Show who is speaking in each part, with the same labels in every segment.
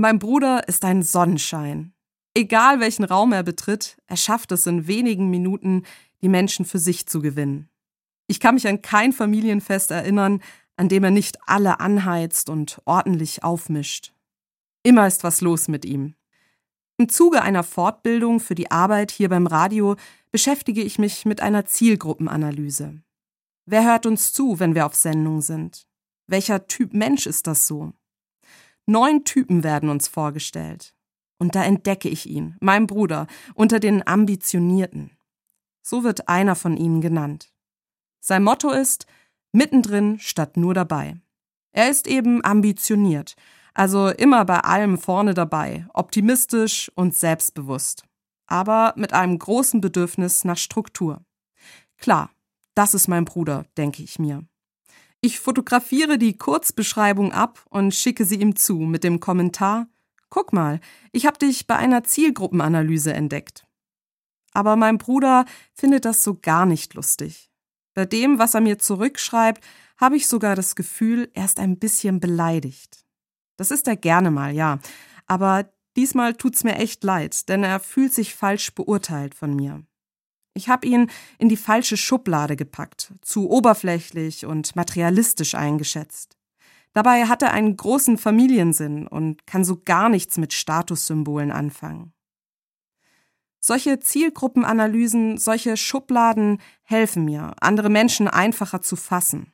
Speaker 1: Mein Bruder ist ein Sonnenschein. Egal welchen Raum er betritt, er schafft es in wenigen Minuten, die Menschen für sich zu gewinnen. Ich kann mich an kein Familienfest erinnern, an dem er nicht alle anheizt und ordentlich aufmischt. Immer ist was los mit ihm. Im Zuge einer Fortbildung für die Arbeit hier beim Radio beschäftige ich mich mit einer Zielgruppenanalyse. Wer hört uns zu, wenn wir auf Sendung sind? Welcher Typ Mensch ist das so? Neun Typen werden uns vorgestellt. Und da entdecke ich ihn, mein Bruder, unter den Ambitionierten. So wird einer von ihnen genannt. Sein Motto ist mittendrin statt nur dabei. Er ist eben ambitioniert, also immer bei allem vorne dabei, optimistisch und selbstbewusst, aber mit einem großen Bedürfnis nach Struktur. Klar, das ist mein Bruder, denke ich mir. Ich fotografiere die Kurzbeschreibung ab und schicke sie ihm zu mit dem Kommentar Guck mal, ich habe dich bei einer Zielgruppenanalyse entdeckt. Aber mein Bruder findet das so gar nicht lustig. Bei dem, was er mir zurückschreibt, habe ich sogar das Gefühl, er ist ein bisschen beleidigt. Das ist er gerne mal, ja. Aber diesmal tut's mir echt leid, denn er fühlt sich falsch beurteilt von mir. Ich habe ihn in die falsche Schublade gepackt, zu oberflächlich und materialistisch eingeschätzt. Dabei hat er einen großen Familiensinn und kann so gar nichts mit Statussymbolen anfangen. Solche Zielgruppenanalysen, solche Schubladen helfen mir, andere Menschen einfacher zu fassen.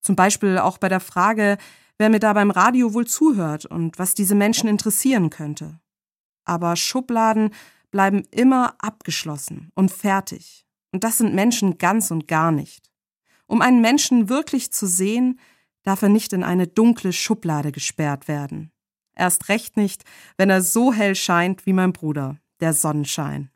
Speaker 1: Zum Beispiel auch bei der Frage, wer mir da beim Radio wohl zuhört und was diese Menschen interessieren könnte. Aber Schubladen bleiben immer abgeschlossen und fertig. Und das sind Menschen ganz und gar nicht. Um einen Menschen wirklich zu sehen, darf er nicht in eine dunkle Schublade gesperrt werden. Erst recht nicht, wenn er so hell scheint wie mein Bruder, der Sonnenschein.